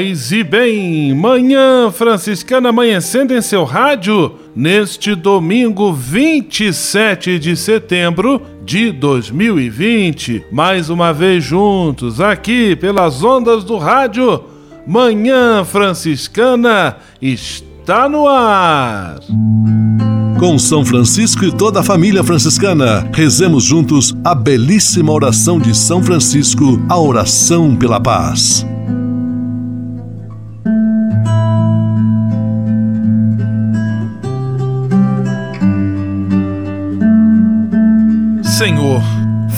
Paz e bem, manhã franciscana amanhecendo em seu rádio neste domingo 27 de setembro de 2020. Mais uma vez juntos aqui pelas ondas do rádio, Manhã Franciscana está no ar. Com São Francisco e toda a família franciscana, rezemos juntos a belíssima oração de São Francisco, a oração pela paz.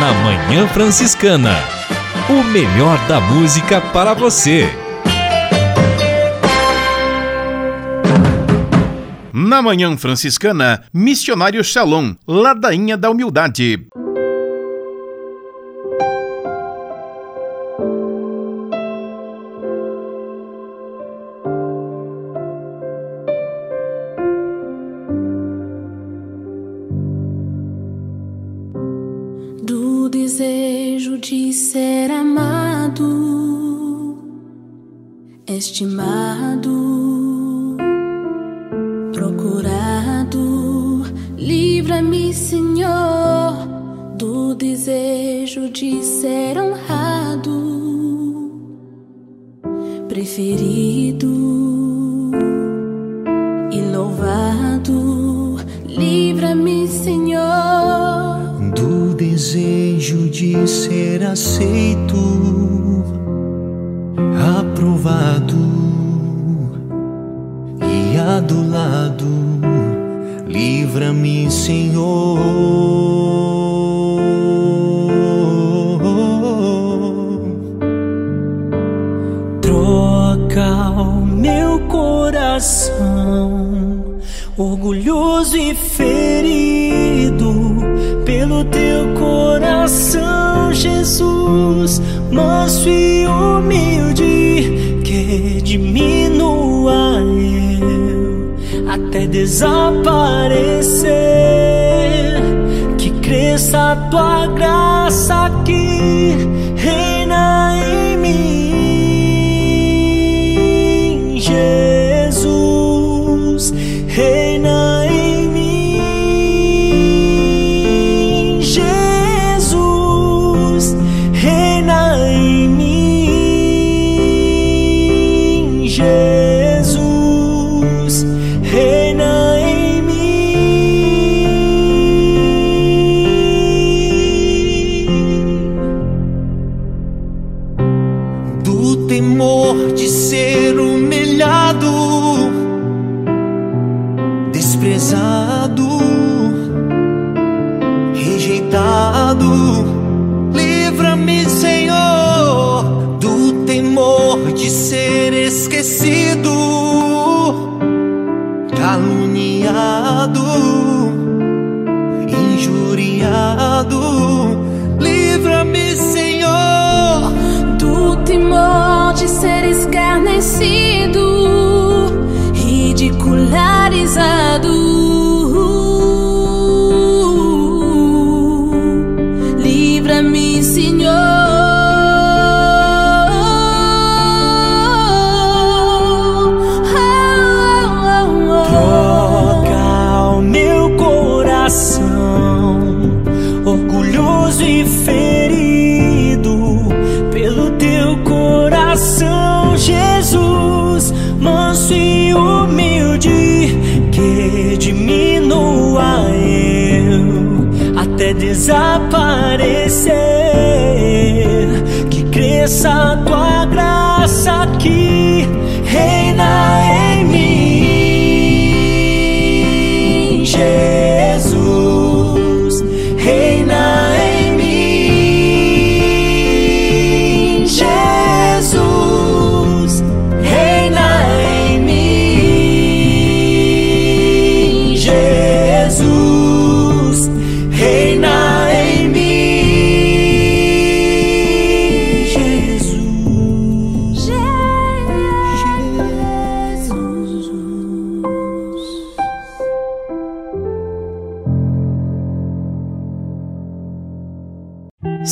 Na Manhã Franciscana. O melhor da música para você. Na Manhã Franciscana, Missionário Shalom, Ladainha da Humildade. Estimado, orgulhoso e ferido, pelo teu coração, Jesus manso e humilde, que diminua eu até desaparecer, que cresça a tua graça desaparecer. Que cresça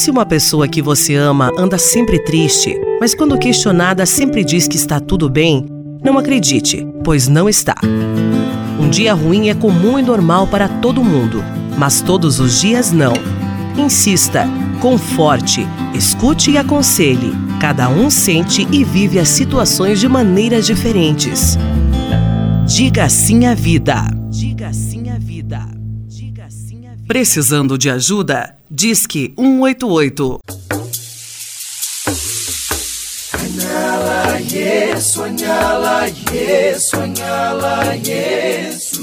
Se uma pessoa que você ama anda sempre triste, mas quando questionada sempre diz que está tudo bem, não acredite, pois não está. Um dia ruim é comum e normal para todo mundo, mas todos os dias não. Insista, conforte, escute e aconselhe. Cada um sente e vive as situações de maneiras diferentes. Diga sim à vida. Diga sim à vida. Precisando de ajuda? Disque 188. Anyala Yesu, anyala Yesu, anyala Yesu.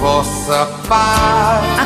Vossa paz.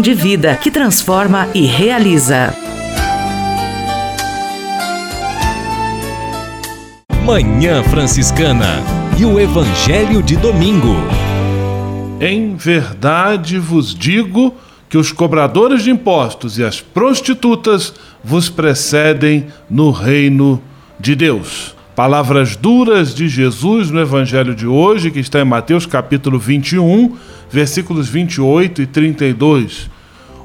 de vida que transforma e realiza. Manhã Franciscana e o Evangelho de Domingo. Em verdade vos digo que os cobradores de impostos e as prostitutas vos precedem no reino de Deus. Palavras duras de Jesus no Evangelho de hoje, que está em Mateus capítulo 21, versículos 28 e 32,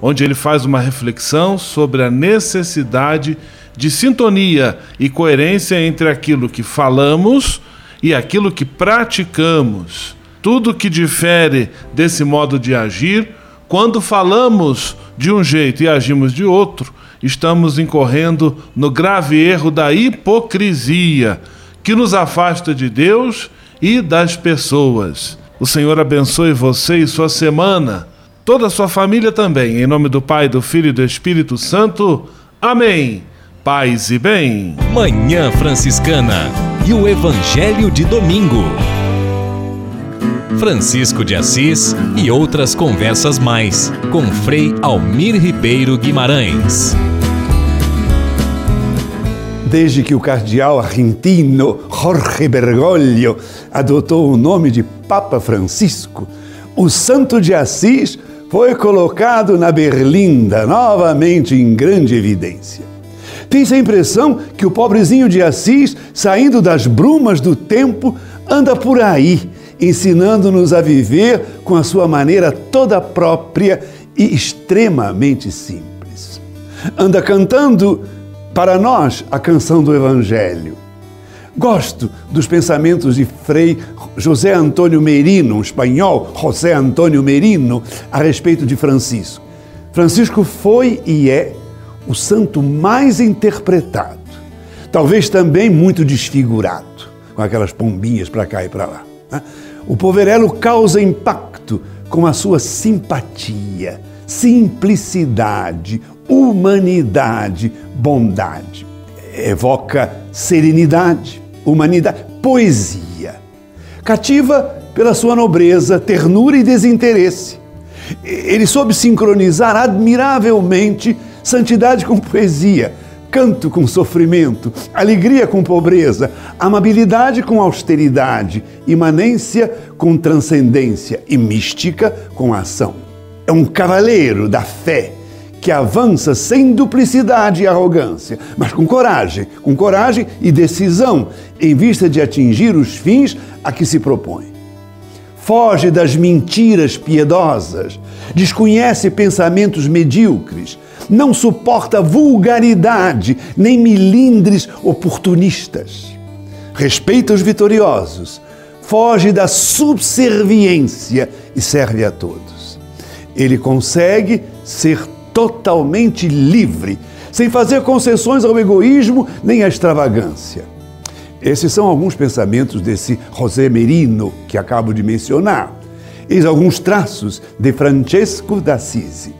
onde ele faz uma reflexão sobre a necessidade de sintonia e coerência entre aquilo que falamos e aquilo que praticamos. Tudo que difere desse modo de agir, quando falamos de um jeito e agimos de outro, estamos incorrendo no grave erro da hipocrisia, que nos afasta de Deus e das pessoas. O Senhor abençoe você e sua semana toda a sua família também. Em nome do Pai, do Filho e do Espírito Santo. Amém. Paz e bem. Manhã Franciscana e o Evangelho de Domingo. Francisco de Assis e outras conversas mais com Frei Almir Ribeiro Guimarães. Desde que o cardeal argentino Jorge Bergoglio adotou o nome de Papa Francisco, o Santo de Assis foi colocado na berlinda novamente em grande evidência. Tem-se a impressão que o pobrezinho de Assis, saindo das brumas do tempo, anda por aí, ensinando-nos a viver com a sua maneira toda própria e extremamente simples. Anda cantando para nós a canção do Evangelho. Gosto dos pensamentos de Frei José Antônio Merino, um espanhol, José Antônio Merino, a respeito de Francisco. Francisco foi e é o santo mais interpretado, talvez também muito desfigurado, com aquelas pombinhas para cá e para lá. Né? O poverelo causa impacto com a sua simpatia, simplicidade, humanidade, bondade. Evoca serenidade, humanidade, poesia. Cativa pela sua nobreza, ternura e desinteresse. Ele soube sincronizar admiravelmente santidade com poesia, canto com sofrimento, alegria com pobreza, amabilidade com austeridade, imanência com transcendência e mística com ação. É um cavaleiro da fé que avança sem duplicidade e arrogância, mas com coragem, com coragem e decisão, em vista de atingir os fins a que se propõe. Foge das mentiras piedosas, desconhece pensamentos medíocres, não suporta vulgaridade nem milindres oportunistas. Respeita os vitoriosos, foge da subserviência e serve a todos. Ele consegue ser totalmente livre, sem fazer concessões ao egoísmo nem à extravagância. Esses são alguns pensamentos desse José Merino que acabo de mencionar. Eis alguns traços de Francesco d'Assisi.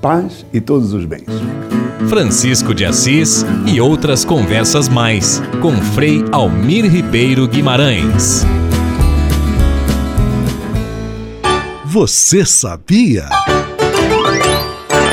Paz e todos os bens. Francisco de Assis e outras conversas mais com Frei Almir Ribeiro Guimarães. Você sabia?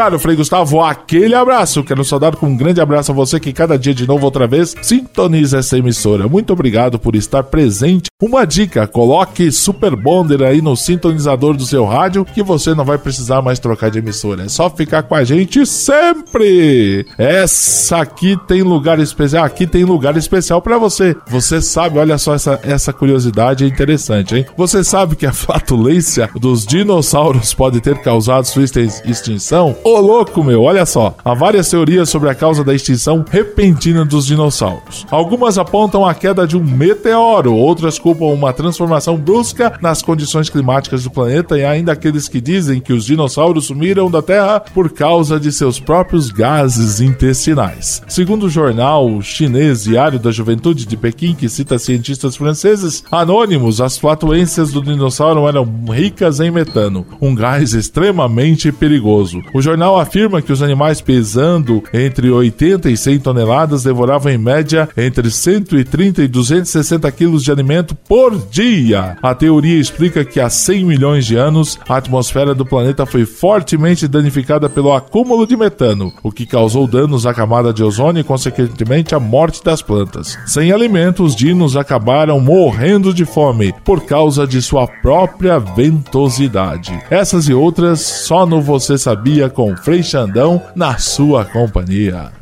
Caro Frei Gustavo, aquele abraço. Quero saudar com um grande abraço a você que cada dia de novo, outra vez, sintoniza essa emissora. Muito obrigado por estar presente. Uma dica: coloque Super Bonder aí no sintonizador do seu rádio que você não vai precisar mais trocar de emissora. É só ficar com a gente sempre. Essa aqui tem lugar especial. Aqui tem lugar especial para você. Você sabe, olha só essa, essa curiosidade interessante, hein? Você sabe que a flatulência dos dinossauros pode ter causado sua extinção? Ô louco, meu, olha só. Há várias teorias sobre a causa da extinção repentina dos dinossauros. Algumas apontam a queda de um meteoro, outras culpam uma transformação brusca nas condições climáticas do planeta e ainda aqueles que dizem que os dinossauros sumiram da Terra por causa de seus próprios gases intestinais. Segundo o jornal chinês Diário da Juventude de Pequim, que cita cientistas franceses anônimos, as flatulências do dinossauro eram ricas em metano, um gás extremamente perigoso. O jornal afirma que os animais pesando entre 80 e 100 toneladas devoravam em média entre 130 e 260 quilos de alimento por dia. A teoria explica que há 100 milhões de anos a atmosfera do planeta foi fortemente danificada pelo acúmulo de metano, o que causou danos à camada de ozônio e, consequentemente, a morte das plantas. Sem alimento, os dinos acabaram morrendo de fome por causa de sua própria ventosidade. Essas e outras só no Você Sabia com Frei Xandão na sua companhia.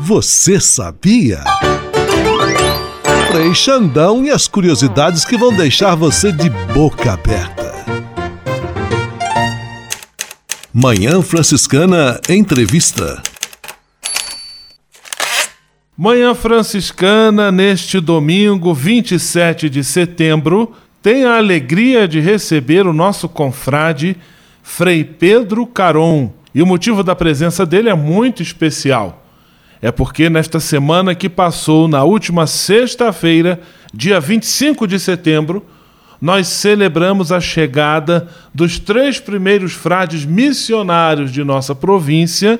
Você sabia? Frei Xandão e as curiosidades que vão deixar você de boca aberta. Manhã Franciscana Entrevista. Manhã Franciscana, neste domingo 27 de setembro, tem a alegria de receber o nosso confrade Frei Pedro Caron. E o motivo da presença dele é muito especial. é porque nesta semana que passou, na última sexta-feira, dia 25 de setembro, nós celebramos a chegada dos três primeiros frades missionários de nossa província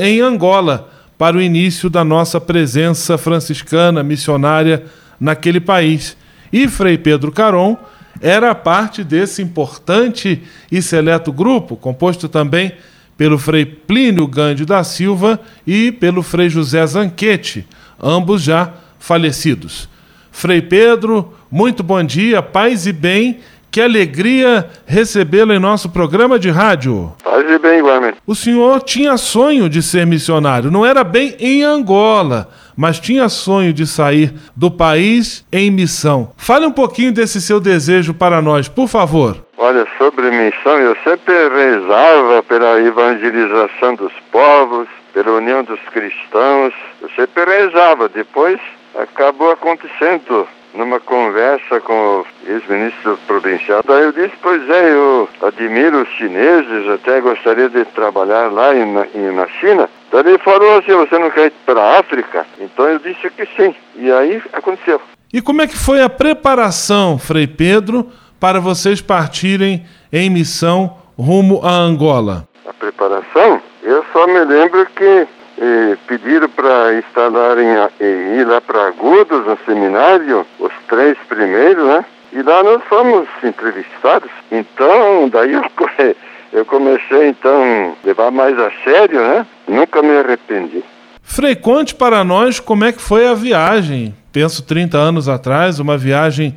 em Angola, para o início da nossa presença franciscana missionária naquele país. E Frei Pedro Caron era parte desse importante e seleto grupo, composto também pelo Frei Plínio Gande da Silva e pelo Frei José Zanquete, ambos já falecidos. Frei Pedro, muito bom dia, paz e bem. Que alegria recebê-lo em nosso programa de rádio. Paz e bem, igualmente. O senhor tinha sonho de ser missionário, não era bem em Angola, mas tinha sonho de sair do país em missão. Fale um pouquinho desse seu desejo para nós, por favor. Olha, sobre missão, eu sempre rezava pela evangelização dos povos, pela união dos cristãos. Eu sempre rezava. Depois acabou acontecendo numa conversa com o ex-ministro provincial. Daí eu disse, pois é, eu admiro os chineses, até gostaria de trabalhar lá em, na China. Daí ele falou assim, você não quer ir para a África? Então eu disse que sim. E aí aconteceu. E como é que foi a preparação, Frei Pedro, para vocês partirem em missão rumo a Angola? A preparação? Eu só me lembro que eh, pediram para instalarem, eh, ir lá para Agudos, no seminário, os três primeiros, né? E lá nós fomos entrevistados. Então, daí eu, eu comecei então a levar mais a sério, né? Nunca me arrependi. Frei, conte para nós como é que foi a viagem. Penso 30 anos atrás, uma viagem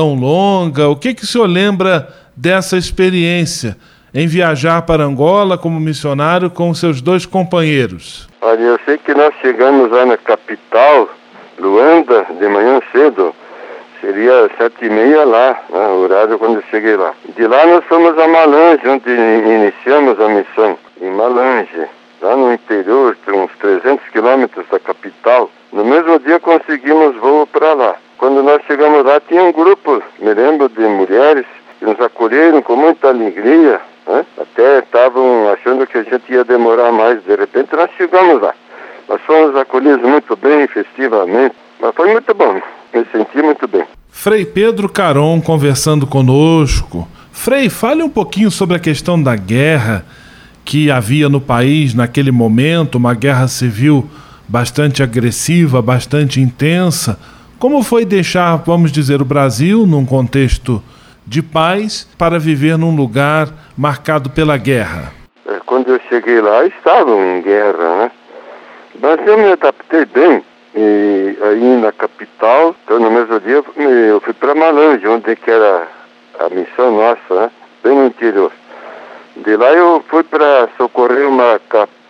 tão longa. O que, que o senhor lembra dessa experiência? em viajar para Angola como missionário com seus dois companheiros? Olha, eu sei que nós chegamos lá na capital, Luanda, de manhã cedo. Seria sete e meia lá, né, o horário quando eu cheguei lá. De lá nós fomos a Malange, onde iniciamos a missão. Em Malange, lá no interior, uns 300 quilômetros da capital. No mesmo dia conseguimos voo para lá. Quando nós chegamos lá, tinha um grupo, me lembro, de mulheres que nos acolheram com muita alegria, né? Até estavam achando que a gente ia demorar mais. De repente nós chegamos lá. Nós fomos acolhidos muito bem, festivamente. Mas foi muito bom. Me senti muito bem. Frei Pedro Caron conversando conosco. Frei, fale um pouquinho sobre a questão da guerra que havia no país naquele momento, uma guerra civil bastante agressiva, bastante intensa. Como foi deixar, vamos dizer, o Brasil num contexto de paz para viver num lugar marcado pela guerra? É, quando eu cheguei lá, estavam em guerra, né? Mas eu me adaptei bem. E aí na capital, então no mesmo dia eu fui para Malange, onde que era a missão nossa, né? Bem no interior. De lá eu fui para socorrer uma,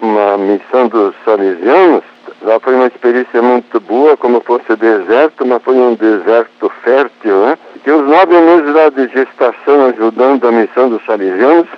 uma missão dos salesianos. Lá foi uma experiência muito boa, como fosse deserto, mas foi um deserto fértil, né? que os nove meses lá de gestação ajudando a missão dos salesianos,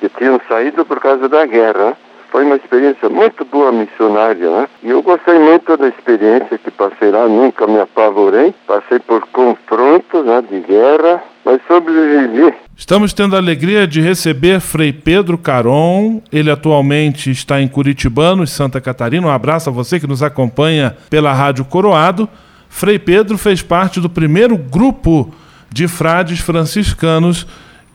que tinham saído por causa da guerra. Foi uma experiência muito boa missionária, né? E eu gostei muito da experiência que passei lá, nunca me apavorei. Passei por confrontos né, de guerra, mas sobrevivi. Estamos tendo a alegria de receber Frei Pedro Caron. Ele atualmente está em Curitibano, Santa Catarina. Um abraço a você que nos acompanha pela Rádio Coroado. Frei Pedro fez parte do primeiro grupo de frades franciscanos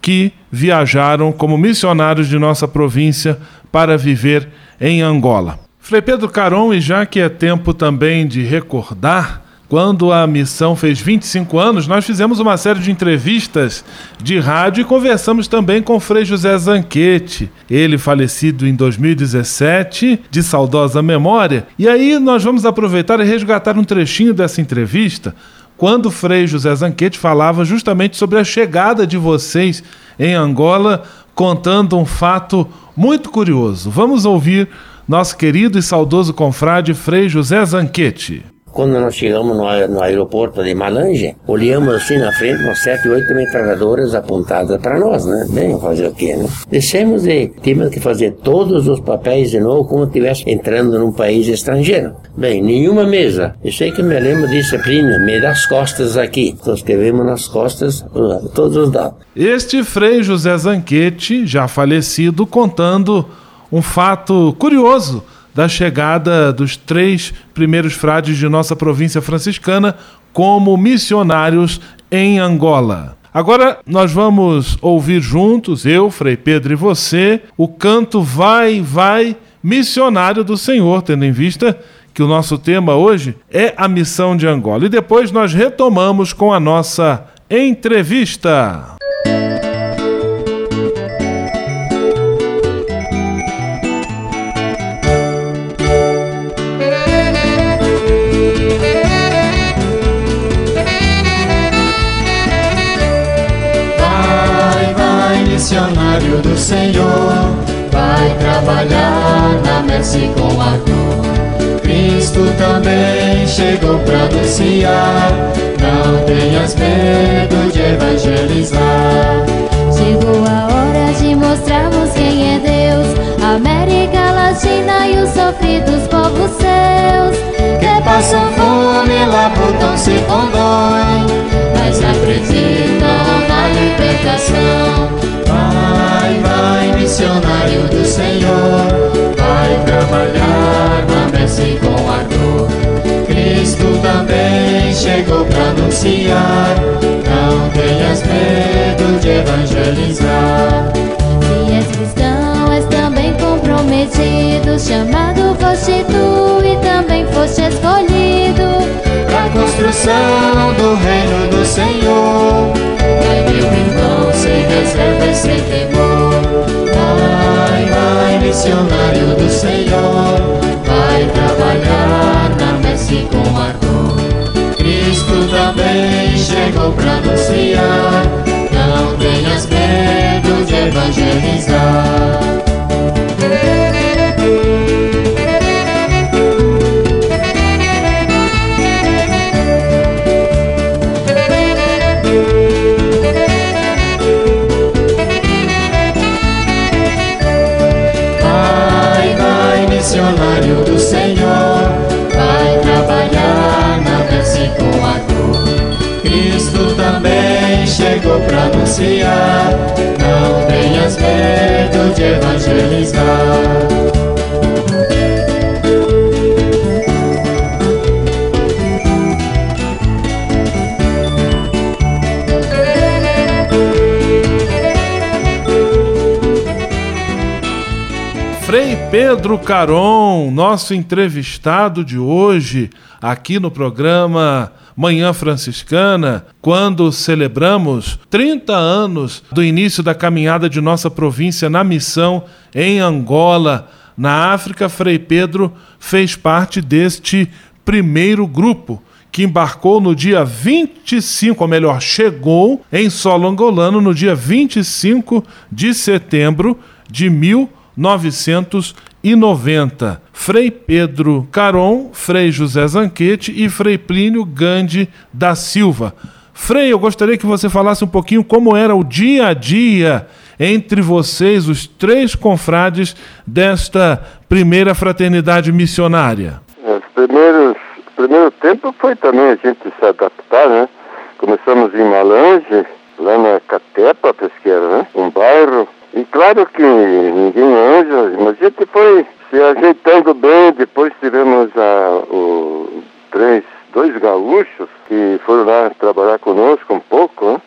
que viajaram como missionários de nossa província para viver em Angola. Frei Pedro Caron, e já que é tempo também de recordar quando a missão fez 25 anos, nós fizemos uma série de entrevistas de rádio e conversamos também com Frei José Zanquete, ele falecido em 2017, de saudosa memória. E aí nós vamos aproveitar e resgatar um trechinho dessa entrevista, quando Frei José Zanquete falava justamente sobre a chegada de vocês em Angola, contando um fato muito curioso. Vamos ouvir nosso querido e saudoso confrade Frei José Zanquete. Quando nós chegamos no, no aeroporto de Malange, olhamos assim na frente, umas sete, oito metralhadoras apontadas para nós, né? Bem, fazer o quê, né? Descemos e tivemos que fazer todos os papéis de novo, como se estivesse entrando num país estrangeiro. Bem, nenhuma mesa. Eu sei que me lembro disso, prima, me dá as costas aqui. Então escrevemos nas costas todos os dados. Este Frei José Zanquete, já falecido, contando um fato curioso da chegada dos três primeiros frades de nossa província franciscana como missionários em Angola. Agora nós vamos ouvir juntos, eu, Frei Pedro e você, o canto Vai, Vai, Missionário do Senhor, tendo em vista que o nosso tema hoje é a missão de Angola. E depois nós retomamos com a nossa entrevista. Missionário do Senhor, vai trabalhar na messe com ardor. Cristo também chegou para anunciar, não tenhas medo de evangelizar. Chegou a hora de mostrarmos quem é Deus, América Latina e os sofridos povos seus. Que passam fome lá por se condói, mas acreditam na libertação. Missionário do Senhor, vai trabalhar na messe com ardor. Cristo também chegou para anunciar, não tenhas medo de evangelizar. Se és cristão, és também comprometido, chamado foste tu e também foste escolhido. Pra construção do reino do Senhor, vai meu irmão, sem reserva e sem temor. Vai, missionário do Senhor, vai trabalhar na messe com ardor. Cristo também chegou pra anunciar, não tenhas medo de evangelizar. Chegou para anunciar, não tenhas medo de evangelizar. Frei Pedro Caron, nosso entrevistado de hoje, aqui no programa Manhã Franciscana, quando celebramos 30 anos do início da caminhada de nossa província na missão em Angola, na África, Frei Pedro fez parte deste primeiro grupo que embarcou no dia 25, ou melhor, chegou em solo angolano no dia 25 de setembro de 1990. Frei Pedro Caron, Frei José Zanquete e Frei Plínio Gandhi da Silva. Frei, eu gostaria que você falasse um pouquinho como era o dia a dia entre vocês, os três confrades desta primeira fraternidade missionária. Os primeiros, primeiro tempo foi também a gente se adaptar, né? Começamos em Malange, lá na Catepa Pesqueira, né? Um bairro. E claro que ninguém anja, mas a gente foi se ajeitando bem. Depois tivemos a, o, três, dois gaúchos que foram lá trabalhar conosco um pouco, né?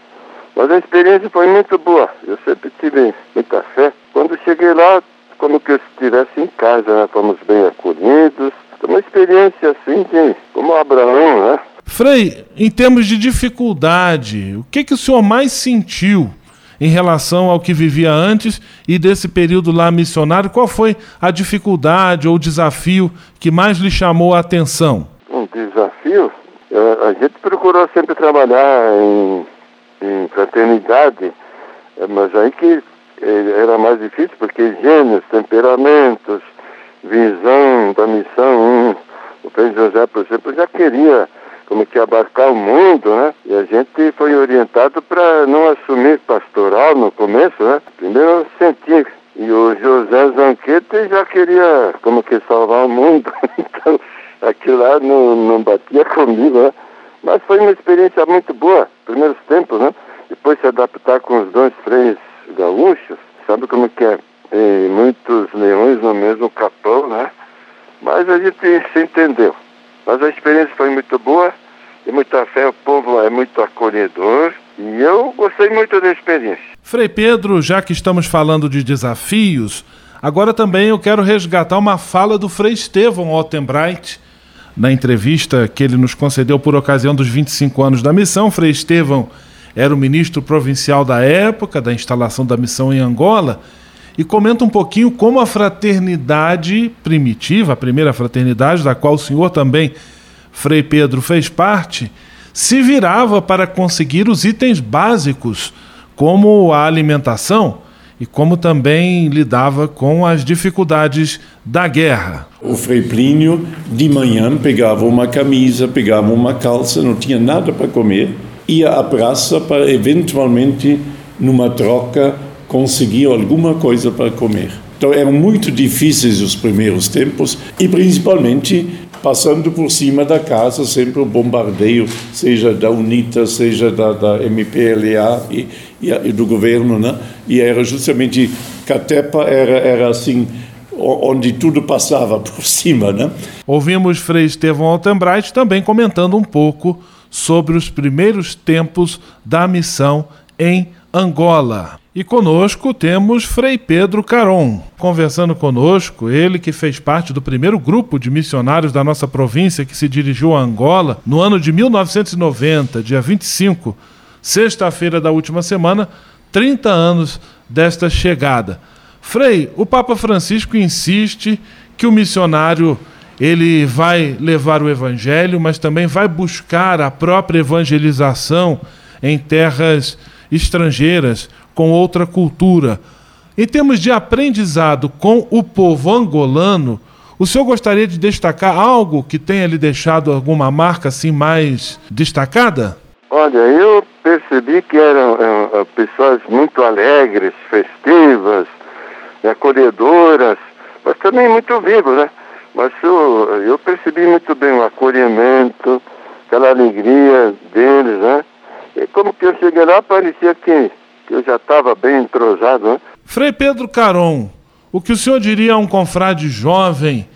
Mas a experiência foi muito boa. Eu sempre tive muita fé. Quando cheguei lá, como que eu estivesse em casa, né? Fomos bem acolhidos. Uma experiência assim de como Abraão, né? Frei, em termos de dificuldade, o que, que o senhor mais sentiu em relação ao que vivia antes e desse período lá missionário? Qual foi a dificuldade ou desafio que mais lhe chamou a atenção? Um desafio? A gente procurou sempre trabalhar em, em fraternidade, eh, mas aí que eh, era mais difícil porque gênios, temperamentos, visão da missão. O Frei José, por exemplo, já queria como que abarcar o mundo, né? E a gente foi orientado para não assumir pastoral no começo, né? Primeiro sentir. E o José Zanquete já queria como que salvar o mundo. então, aquilo lá não, não batia comigo, né? Mas foi uma experiência muito boa, primeiros tempos, né? Depois se adaptar com os dois freis gaúchos, sabe como que é? E muitos leões no mesmo capão, né? mas a gente se entendeu. Mas a experiência foi muito boa, e muita fé, o povo é muito acolhedor, e eu gostei muito da experiência. Frei Pedro, já que estamos falando de desafios, agora também eu quero resgatar uma fala do Frei Estevão Ottenbright, na entrevista que ele nos concedeu por ocasião dos 25 anos da missão. Frei Estevão era o ministro provincial da época da instalação da missão em Angola e comenta um pouquinho como a fraternidade primitiva, a primeira fraternidade, da qual o senhor também, Frei Pedro, fez parte, se virava para conseguir os itens básicos, como a alimentação e como também lidava com as dificuldades da guerra. O Frei Plínio, de manhã, pegava uma camisa, pegava uma calça, não tinha nada para comer, ia à praça para eventualmente, numa troca, conseguir alguma coisa para comer. Então eram muito difíceis os primeiros tempos e principalmente passando por cima da casa sempre o bombardeio, seja da UNITA, seja da, da MPLA e, e, e, do governo, né? E era justamente Catepa era era assim onde tudo passava por cima, né? Ouvimos Frei Estevão Altenbright também comentando um pouco sobre os primeiros tempos da missão em Angola. E conosco temos Frei Pedro Caron, conversando conosco, ele que fez parte do primeiro grupo de missionários da nossa província que se dirigiu a Angola no ano de 1990, dia 25, sexta-feira da última semana, 30 anos desta chegada. Frei, o Papa Francisco insiste que o missionário ele vai levar o evangelho, mas também vai buscar a própria evangelização em terras estrangeiras, com outra cultura. Em termos de aprendizado com o povo angolano, o senhor gostaria de destacar algo que tenha lhe deixado alguma marca assim mais destacada? Olha, eu percebi que eram, eram pessoas muito alegres, festivas, acolhedoras, mas também muito vivos, né? Mas eu, eu percebi muito bem o acolhimento, aquela alegria deles, né? E como que eu cheguei lá, parecia que, que eu já estava bem entrosado, né? Frei Pedro Caron, o que o senhor diria a um confrade jovem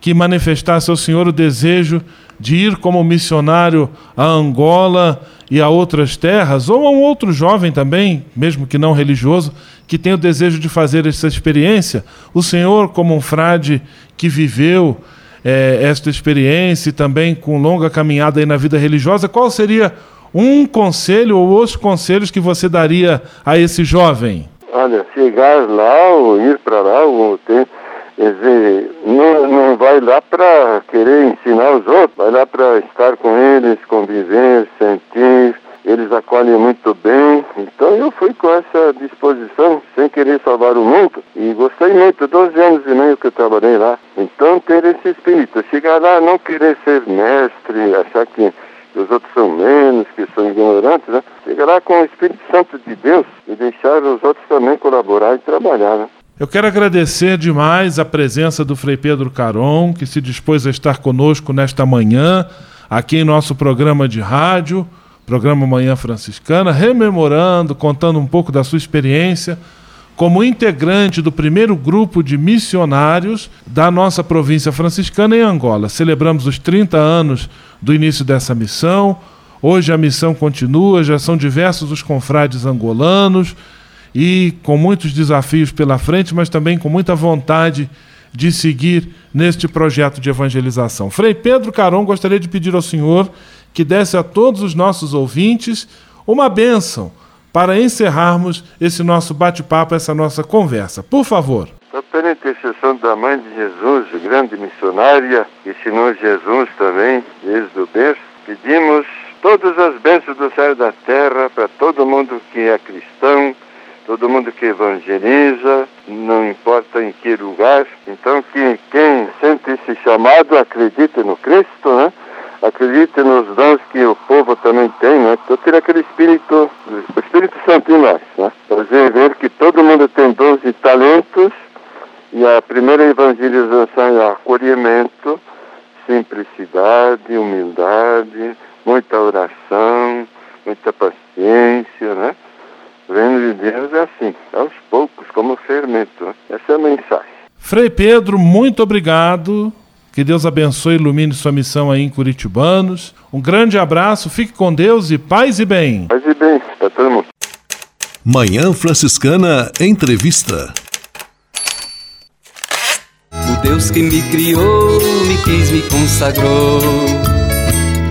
que manifestasse ao senhor o desejo de ir como missionário a Angola e a outras terras, ou a um outro jovem também, mesmo que não religioso, que tem o desejo de fazer essa experiência? O senhor, como um frade que viveu é, esta experiência e também com longa caminhada aí na vida religiosa, qual seria um conselho ou os conselhos que você daria a esse jovem? Olha, chegar lá ou ir para lá, ou ter, dizer, não, não vai lá para querer ensinar os outros, vai lá para estar com eles, conviver, sentir. Eles acolhem muito bem. Então eu fui com essa disposição, sem querer salvar o mundo. E gostei muito, 12 anos e meio que eu trabalhei lá. Então ter esse espírito, chegar lá, não querer ser mestre, achar que os outros são menos, que são ignorantes, né? Chega lá com o Espírito Santo de Deus e deixar os outros também colaborar e trabalhar, né? Eu quero agradecer demais a presença do Frei Pedro Caron, que se dispôs a estar conosco nesta manhã, aqui em nosso programa de rádio, programa Manhã Franciscana, rememorando, contando um pouco da sua experiência como integrante do primeiro grupo de missionários da nossa província franciscana em Angola. Celebramos os 30 anos do início dessa missão. Hoje a missão continua, já são diversos os confrades angolanos e com muitos desafios pela frente, mas também com muita vontade de seguir neste projeto de evangelização. Frei Pedro Caron gostaria de pedir ao senhor que desse a todos os nossos ouvintes uma bênção para encerrarmos esse nosso bate-papo, essa nossa conversa. Por favor. Pela intercessão da Mãe de Jesus, grande missionária, e Senhor Jesus também, desde o berço, pedimos todas as bênçãos do céu e da terra para todo mundo que é cristão, todo mundo que evangeliza, não importa em que lugar. Então, que quem sente esse chamado acredite no Cristo, né? Acredite nos dons que o povo também tem, né? Então ter aquele espírito, o Espírito Santo em nós, né? Fazer ver que todo mundo tem dons e talentos e a primeira evangelização é acolhimento, simplicidade, humildade, muita oração, muita paciência, né? O reino de Deus é assim, aos poucos, como fermento. Né? Essa é a mensagem. Frei Pedro, muito obrigado Que Deus abençoe e ilumine sua missão aí em Curitibanos. Um grande abraço, fique com Deus e paz e bem. Paz e bem para todo mundo. Manhã Franciscana Entrevista. O Deus que me criou, me quis, me consagrou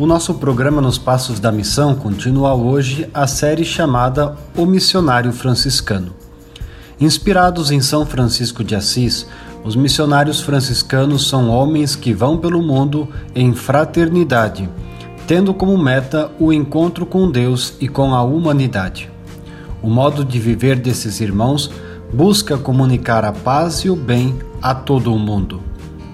O nosso programa Nos Passos da Missão continua hoje a série chamada O Missionário Franciscano. Inspirados em São Francisco de Assis, os missionários franciscanos são homens que vão pelo mundo em fraternidade, tendo como meta o encontro com Deus e com a humanidade. O modo de viver desses irmãos busca comunicar a paz e o bem a todo o mundo.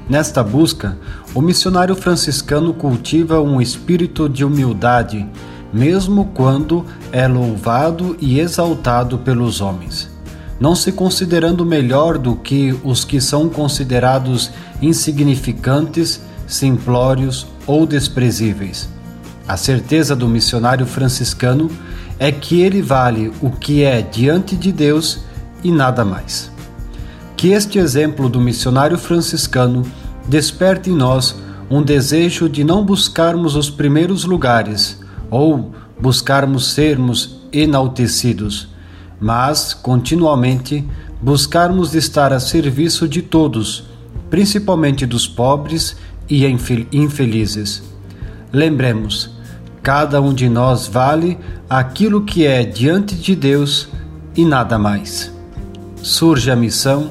Nesta busca, o missionário franciscano cultiva um espírito de humildade, mesmo quando é louvado e exaltado pelos homens, não se considerando melhor do que os que são considerados insignificantes, simplórios ou desprezíveis. A certeza do missionário franciscano é que ele vale o que é diante de Deus e nada mais. Que este exemplo do missionário franciscano desperte em nós um desejo de não buscarmos os primeiros lugares ou buscarmos sermos enaltecidos, mas continuamente buscarmos estar a serviço de todos, principalmente dos pobres e infelizes. Lembremos, cada um de nós vale aquilo que é diante de Deus e nada mais. Surge a missão,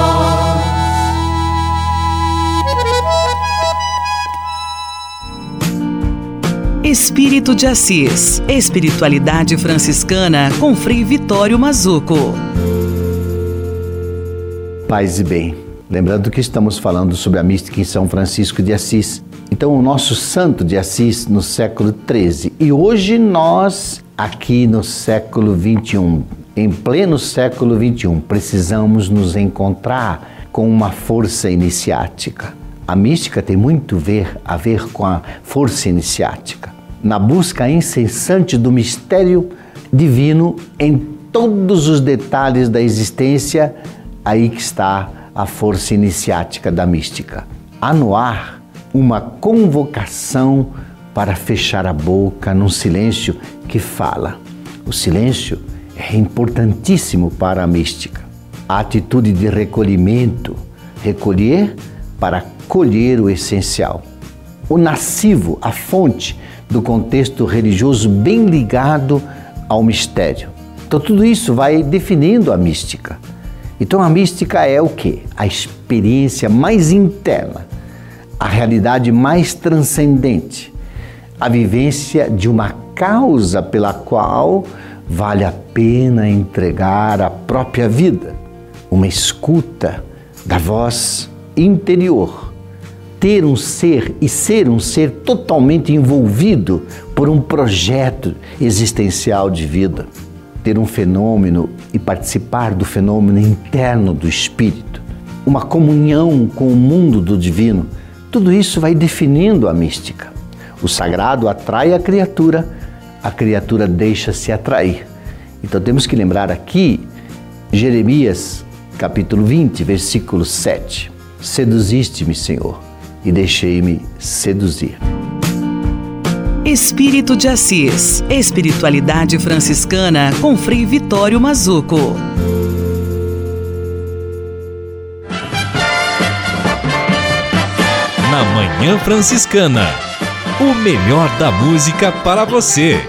Espírito de Assis. Espiritualidade franciscana com Frei Vitório Mazuco. Paz e bem. Lembrando que estamos falando sobre a mística em São Francisco de Assis. Então, o nosso santo de Assis no século XIII. E hoje nós, aqui no século XXI, em pleno século XXI, precisamos nos encontrar com uma força iniciática. A mística tem muito ver, a ver com a força iniciática, na busca incessante do mistério divino em todos os detalhes da existência, aí que está a força iniciática da mística. Há no ar uma convocação para fechar a boca num silêncio que fala. O silêncio é importantíssimo para a mística. A atitude de recolhimento, recolher para colher o essencial. O nascivo, a fonte do contexto religioso bem ligado ao mistério. Então tudo isso vai definindo a mística. Então a mística é o que? A experiência mais interna, a realidade mais transcendente, a vivência de uma causa pela qual vale a pena entregar a própria vida, uma escuta da voz interior ter um ser e ser um ser totalmente envolvido por um projeto existencial de vida. ter um fenômeno e participar do fenômeno interno do espírito, uma comunhão com o mundo do divino, tudo isso vai definindo a mística. O sagrado atrai a criatura, a criatura deixa-se atrair. Então temos que lembrar aqui Jeremias, capítulo 20, versículo 7. Seduziste-me, Senhor, e deixei-me seduzir. Espírito de Assis. Espiritualidade franciscana com Frei Vitório Mazuco. Na Manhã Franciscana. O melhor da música para você.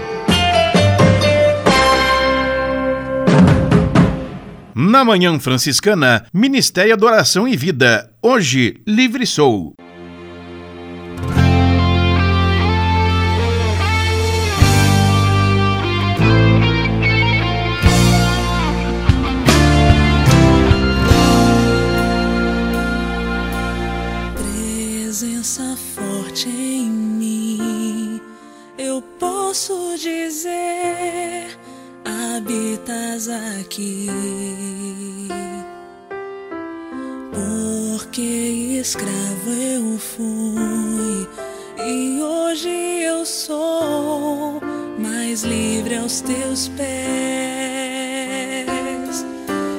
Na Manhã Franciscana, Ministério Adoração e Vida. Hoje, Livre Sou. Posso dizer, habitas aqui. Porque escravo eu fui e hoje eu sou mais livre aos teus pés.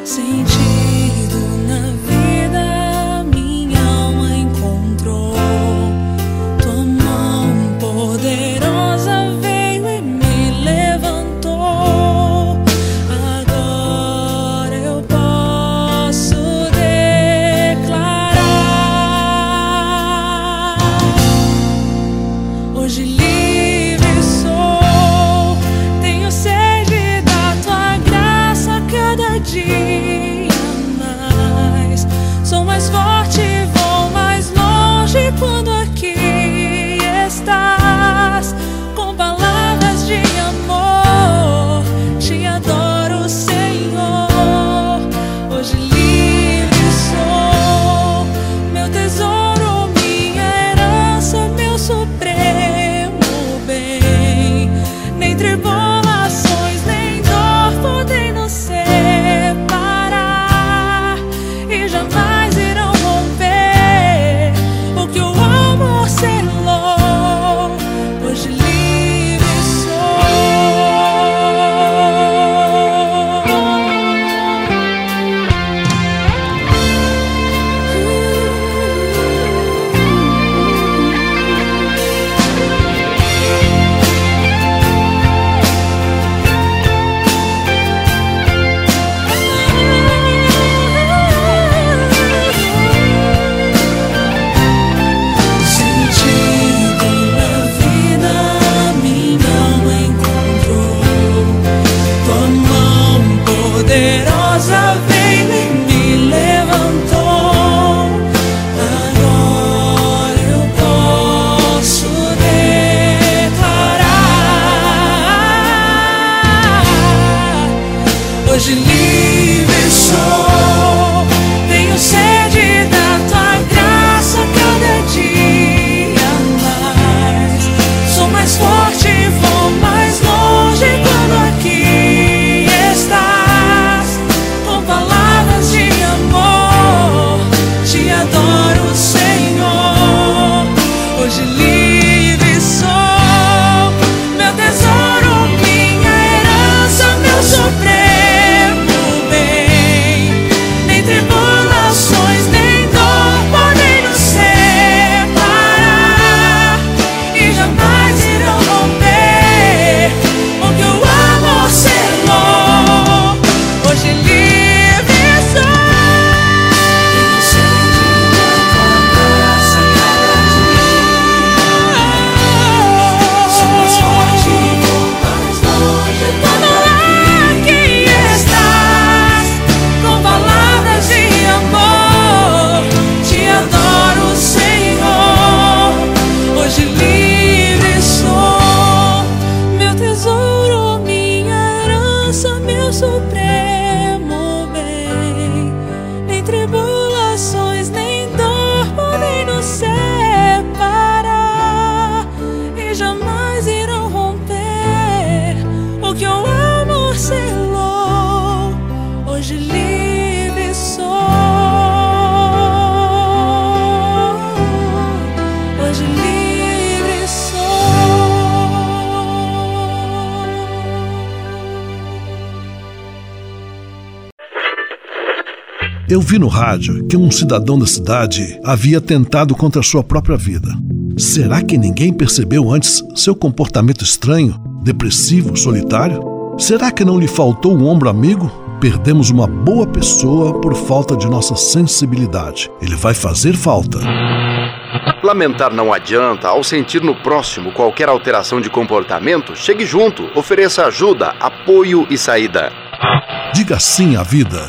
Sentido Eu vi no rádio que um cidadão da cidade havia tentado contra sua própria vida. Será que ninguém percebeu antes seu comportamento estranho, depressivo, solitário? Será que não lhe faltou um ombro amigo? Perdemos uma boa pessoa por falta de nossa sensibilidade. Ele vai fazer falta. Lamentar não adianta. Ao sentir no próximo qualquer alteração de comportamento, chegue junto, ofereça ajuda, apoio e saída. Diga sim à vida.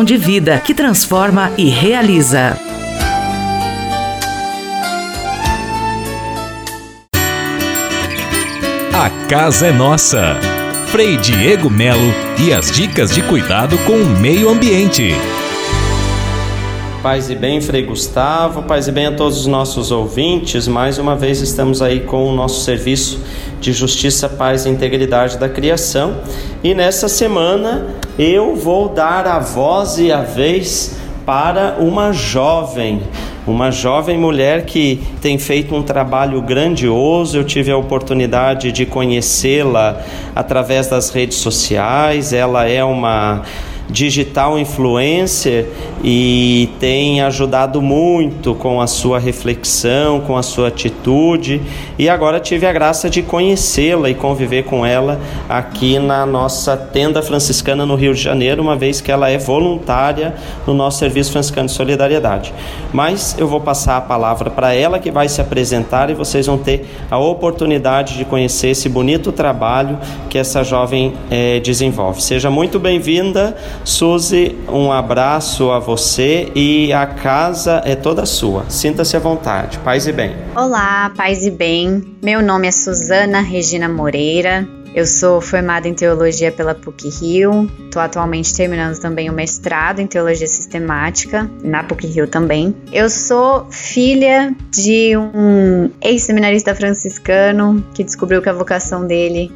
de vida que transforma e realiza. A casa é nossa. Frei Diego Melo e as dicas de cuidado com o meio ambiente. Paz e bem, Frei Gustavo, paz e bem a todos os nossos ouvintes. Mais uma vez estamos aí com o nosso serviço de justiça, paz e integridade da criação. E nessa semana eu vou dar a voz e a vez para uma jovem, uma jovem mulher que tem feito um trabalho grandioso. Eu tive a oportunidade de conhecê-la através das redes sociais. Ela é uma digital influencer e tem ajudado muito com a sua reflexão, com a sua atitude. E agora tive a graça de conhecê-la e conviver com ela aqui na nossa tenda franciscana no Rio de Janeiro, uma vez que ela é voluntária no nosso Serviço Franciscano de Solidariedade. Mas eu vou passar a palavra para ela que vai se apresentar e vocês vão ter a oportunidade de conhecer esse bonito trabalho que essa jovem eh, desenvolve. Seja muito bem-vinda. Suzy, um abraço a você e a casa é toda sua. Sinta-se à vontade. Paz e bem. Olá, paz e bem. Meu nome é Suzana Regina Moreira. Eu sou formada em teologia pela PUC Rio. Estou atualmente terminando também o mestrado em teologia sistemática na PUC Rio também. Eu sou filha de um ex-seminarista franciscano que descobriu que a vocação dele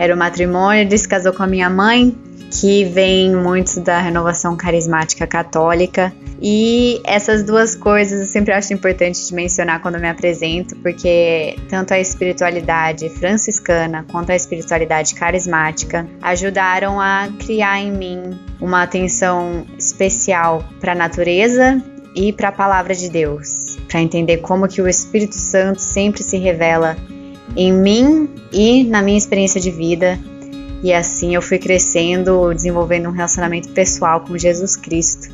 era o matrimônio. Ele se casou com a minha mãe que vem muito da renovação carismática católica. E essas duas coisas eu sempre acho importante de mencionar quando me apresento, porque tanto a espiritualidade franciscana quanto a espiritualidade carismática ajudaram a criar em mim uma atenção especial para a natureza e para a palavra de Deus, para entender como que o Espírito Santo sempre se revela em mim e na minha experiência de vida e assim eu fui crescendo, desenvolvendo um relacionamento pessoal com Jesus Cristo.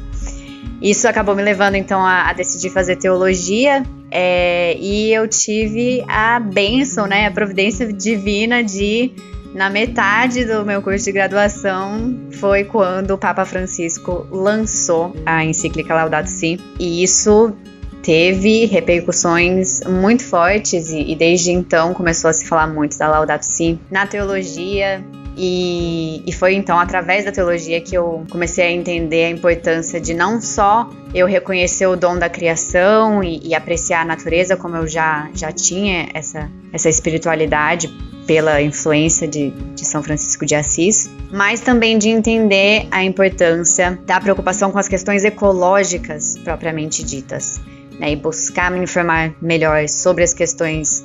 Isso acabou me levando então a, a decidir fazer teologia é, e eu tive a bênção, né, a providência divina de na metade do meu curso de graduação foi quando o Papa Francisco lançou a encíclica Laudato Si, e isso teve repercussões muito fortes e, e, desde então começou a se falar muito da Laudato Si na teologia. E, e foi então através da teologia que eu comecei a entender a importância de não só eu reconhecer o dom da criação e, e apreciar a natureza, como eu já, já tinha essa, essa espiritualidade pela influência de, de São Francisco de Assis, mas também de entender a importância da preocupação com as questões ecológicas propriamente ditas né, e buscar me informar melhor sobre as questões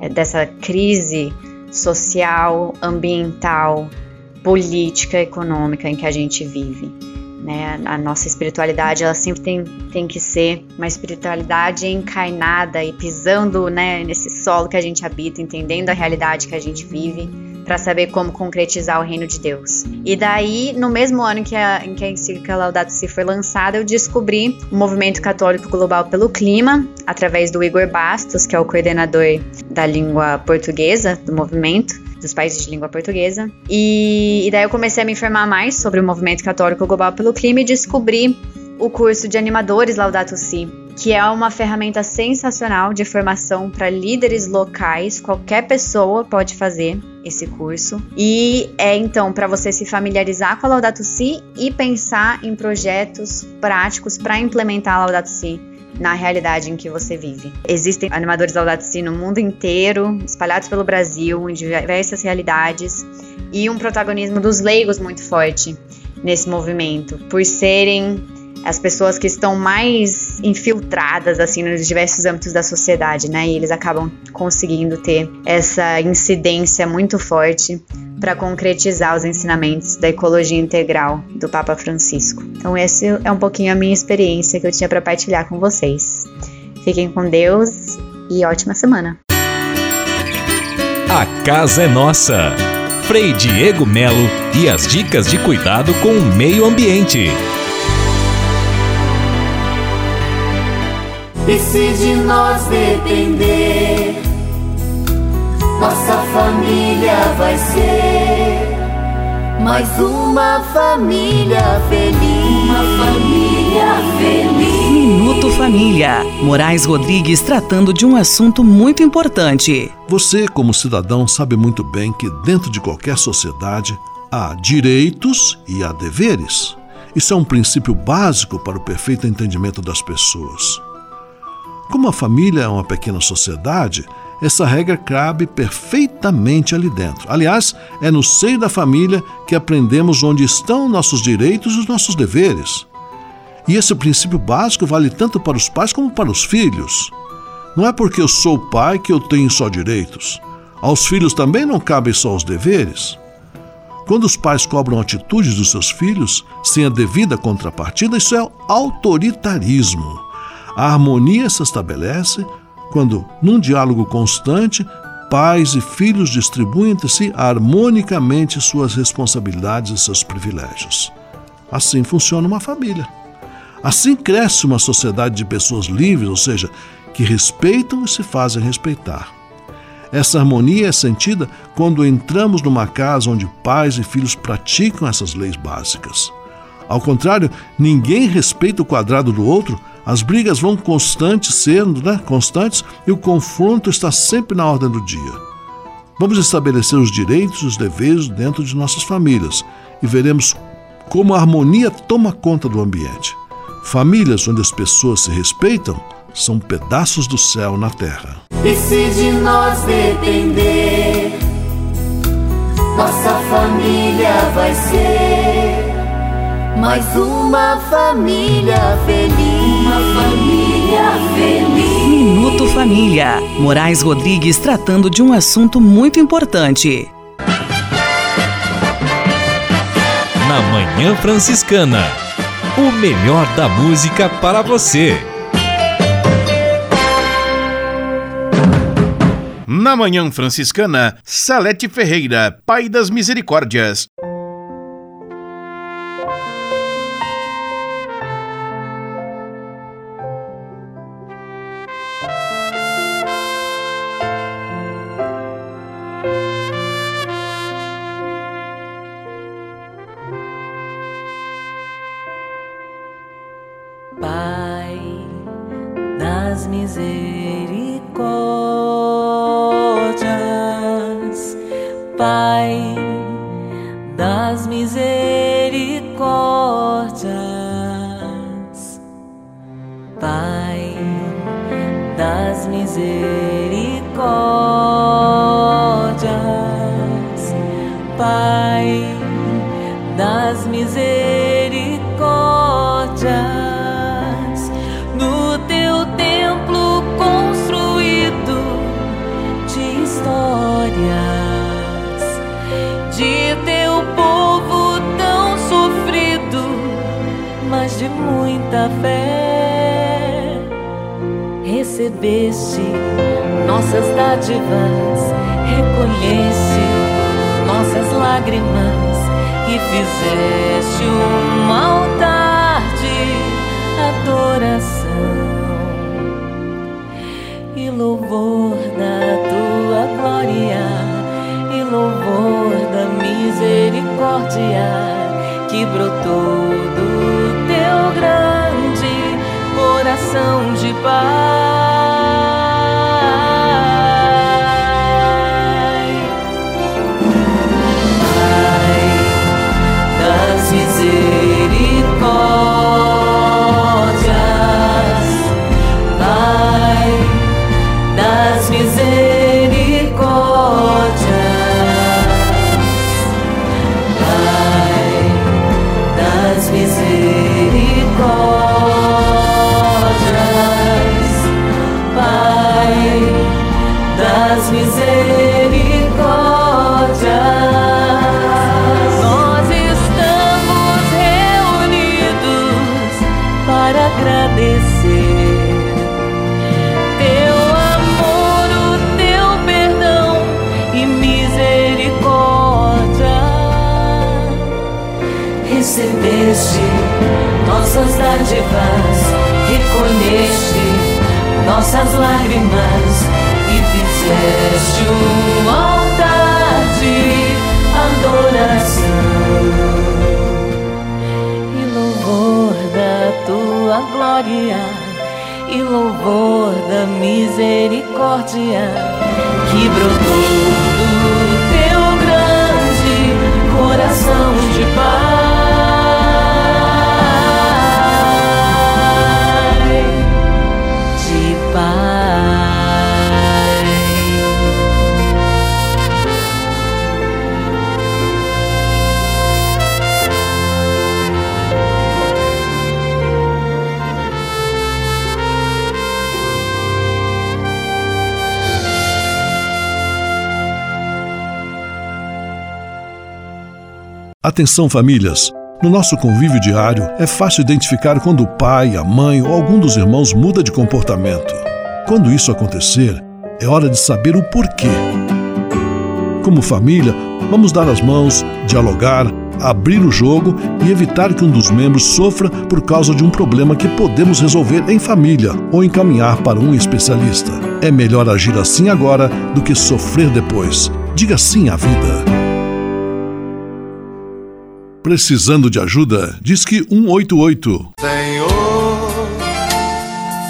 é, dessa crise social, ambiental, política, econômica em que a gente vive. Né? A nossa espiritualidade ela sempre tem, tem que ser uma espiritualidade encarnada e pisando né, nesse solo que a gente habita, entendendo a realidade que a gente vive para saber como concretizar o reino de Deus. E daí, no mesmo ano em que a, em que a encíclica Laudato Si foi lançada, eu descobri o Movimento Católico Global pelo Clima, através do Igor Bastos, que é o coordenador da língua portuguesa do movimento dos países de língua portuguesa. E, e, daí eu comecei a me informar mais sobre o movimento católico global pelo clima e descobri o curso de animadores Laudato Si, que é uma ferramenta sensacional de formação para líderes locais. Qualquer pessoa pode fazer esse curso. E é então para você se familiarizar com a Laudato Si e pensar em projetos práticos para implementar a Laudato Si na realidade em que você vive. Existem animadores Laudato Si no mundo inteiro, espalhados pelo Brasil, em diversas realidades, e um protagonismo dos leigos muito forte nesse movimento, por serem as pessoas que estão mais infiltradas assim nos diversos âmbitos da sociedade, né? E eles acabam conseguindo ter essa incidência muito forte para concretizar os ensinamentos da ecologia integral do Papa Francisco. Então esse é um pouquinho a minha experiência que eu tinha para partilhar com vocês. Fiquem com Deus e ótima semana. A casa é nossa. Frei Diego Melo e as dicas de cuidado com o meio ambiente. E se de nós depender, nossa família vai ser mais uma família feliz. Uma família feliz. Minuto Família. Moraes Rodrigues tratando de um assunto muito importante. Você, como cidadão, sabe muito bem que dentro de qualquer sociedade há direitos e há deveres. Isso é um princípio básico para o perfeito entendimento das pessoas. Como a família é uma pequena sociedade, essa regra cabe perfeitamente ali dentro. Aliás, é no seio da família que aprendemos onde estão nossos direitos e os nossos deveres. E esse princípio básico vale tanto para os pais como para os filhos. Não é porque eu sou pai que eu tenho só direitos. Aos filhos também não cabem só os deveres. Quando os pais cobram atitudes dos seus filhos sem a devida contrapartida, isso é autoritarismo. A harmonia se estabelece quando, num diálogo constante, pais e filhos distribuem entre si harmonicamente suas responsabilidades e seus privilégios. Assim funciona uma família. Assim cresce uma sociedade de pessoas livres, ou seja, que respeitam e se fazem respeitar. Essa harmonia é sentida quando entramos numa casa onde pais e filhos praticam essas leis básicas. Ao contrário, ninguém respeita o quadrado do outro as brigas vão constantes sendo, né, constantes, e o confronto está sempre na ordem do dia. Vamos estabelecer os direitos e os deveres dentro de nossas famílias e veremos como a harmonia toma conta do ambiente. Famílias onde as pessoas se respeitam são pedaços do céu na terra. E se de nós depender, nossa família vai ser mais uma família feliz. Uma família feliz. Minuto Família. Moraes Rodrigues tratando de um assunto muito importante. Na Manhã Franciscana. O melhor da música para você. Na Manhã Franciscana, Salete Ferreira, Pai das Misericórdias. Das misericórdias, Pai das misericórdias, muita fé, recebeste nossas dádivas, recolheste nossas lágrimas e fizeste um altar de adoração. E louvor da tua glória e louvor da misericórdia que brotou coração de Pai. Dádivas, recolheste nossas lágrimas e fizeste um altar de adoração. E louvor da tua glória e louvor da misericórdia que brotou do teu grande coração de Pai, Atenção famílias! No nosso convívio diário, é fácil identificar quando o pai, a mãe ou algum dos irmãos muda de comportamento. Quando isso acontecer, é hora de saber o porquê. Como família, vamos dar as mãos, dialogar, abrir o jogo e evitar que um dos membros sofra por causa de um problema que podemos resolver em família ou encaminhar para um especialista. É melhor agir assim agora do que sofrer depois. Diga sim à vida. Precisando de ajuda? Diz que 188. Senhor,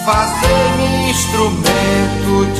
fazei-me instrumento de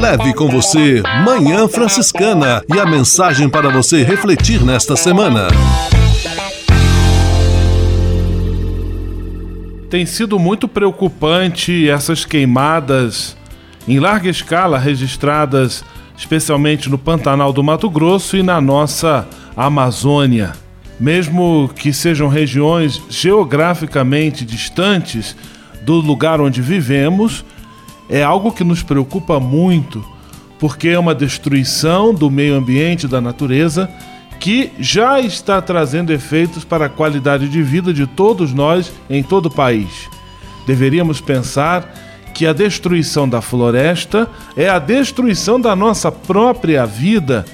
Leve com você Manhã Franciscana e a mensagem para você refletir nesta semana. Tem sido muito preocupante essas queimadas em larga escala registradas especialmente no Pantanal do Mato Grosso e na nossa Amazônia. Mesmo que sejam regiões geograficamente distantes do lugar onde vivemos, é algo que nos preocupa muito, porque é uma destruição do meio ambiente, da natureza, que já está trazendo efeitos para a qualidade de vida de todos nós em todo o país. Deveríamos pensar que a destruição da floresta é a destruição da nossa própria vida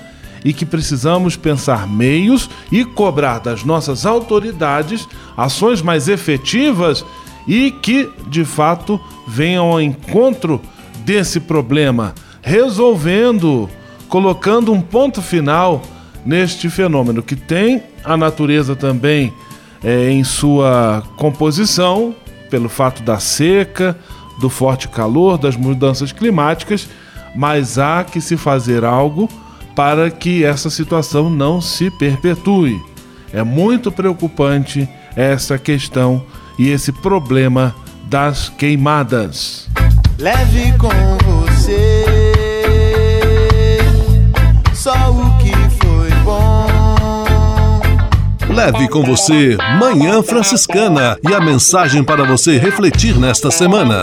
e que precisamos pensar meios e cobrar das nossas autoridades ações mais efetivas e que, de fato, venham ao encontro desse problema, resolvendo, colocando um ponto final neste fenômeno que tem a natureza também é, em sua composição, pelo fato da seca, do forte calor, das mudanças climáticas, mas há que se fazer algo para que essa situação não se perpetue. É muito preocupante essa questão e esse problema das queimadas. Leve com você só o que foi bom. Leve com você Manhã Franciscana e a mensagem para você refletir nesta semana.